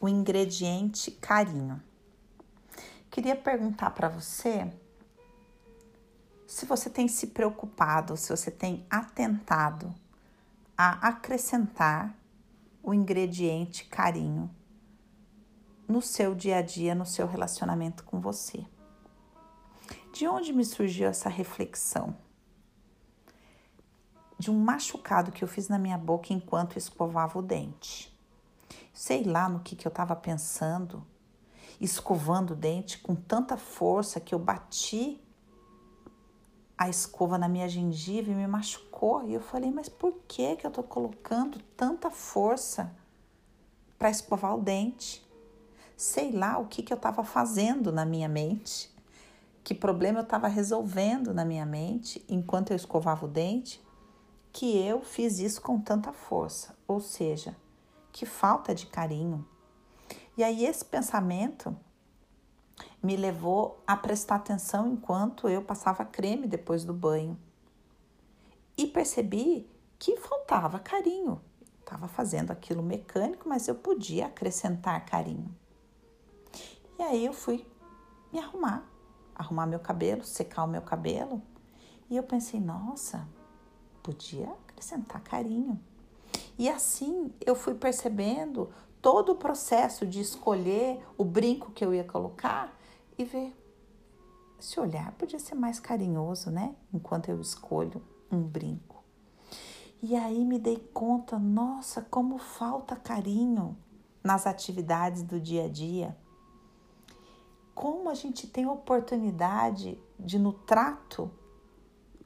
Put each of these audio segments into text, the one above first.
o ingrediente carinho. Queria perguntar para você se você tem se preocupado, se você tem atentado a acrescentar o ingrediente carinho no seu dia a dia, no seu relacionamento com você. De onde me surgiu essa reflexão? De um machucado que eu fiz na minha boca enquanto escovava o dente. Sei lá no que, que eu estava pensando, escovando o dente com tanta força que eu bati a escova na minha gengiva e me machucou. E eu falei, mas por que, que eu estou colocando tanta força para escovar o dente? Sei lá o que, que eu estava fazendo na minha mente, que problema eu estava resolvendo na minha mente enquanto eu escovava o dente, que eu fiz isso com tanta força. Ou seja, que falta de carinho. E aí esse pensamento me levou a prestar atenção enquanto eu passava creme depois do banho. E percebi que faltava carinho. Estava fazendo aquilo mecânico, mas eu podia acrescentar carinho. E aí eu fui me arrumar, arrumar meu cabelo, secar o meu cabelo. E eu pensei, nossa, podia acrescentar carinho. E assim eu fui percebendo todo o processo de escolher o brinco que eu ia colocar e ver. Esse olhar podia ser mais carinhoso, né? Enquanto eu escolho um brinco. E aí me dei conta, nossa, como falta carinho nas atividades do dia a dia. Como a gente tem oportunidade de, no trato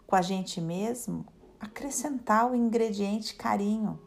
com a gente mesmo, acrescentar o ingrediente carinho.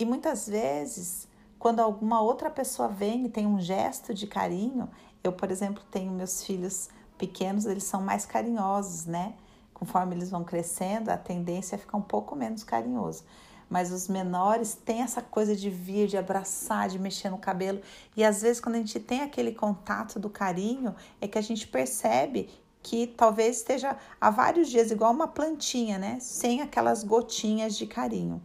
E muitas vezes, quando alguma outra pessoa vem e tem um gesto de carinho, eu, por exemplo, tenho meus filhos pequenos, eles são mais carinhosos, né? Conforme eles vão crescendo, a tendência é ficar um pouco menos carinhoso. Mas os menores têm essa coisa de vir, de abraçar, de mexer no cabelo. E às vezes, quando a gente tem aquele contato do carinho, é que a gente percebe que talvez esteja há vários dias igual uma plantinha, né? Sem aquelas gotinhas de carinho.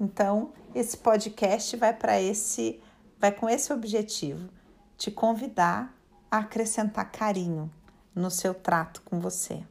Então, esse podcast vai para esse vai com esse objetivo, te convidar a acrescentar carinho no seu trato com você.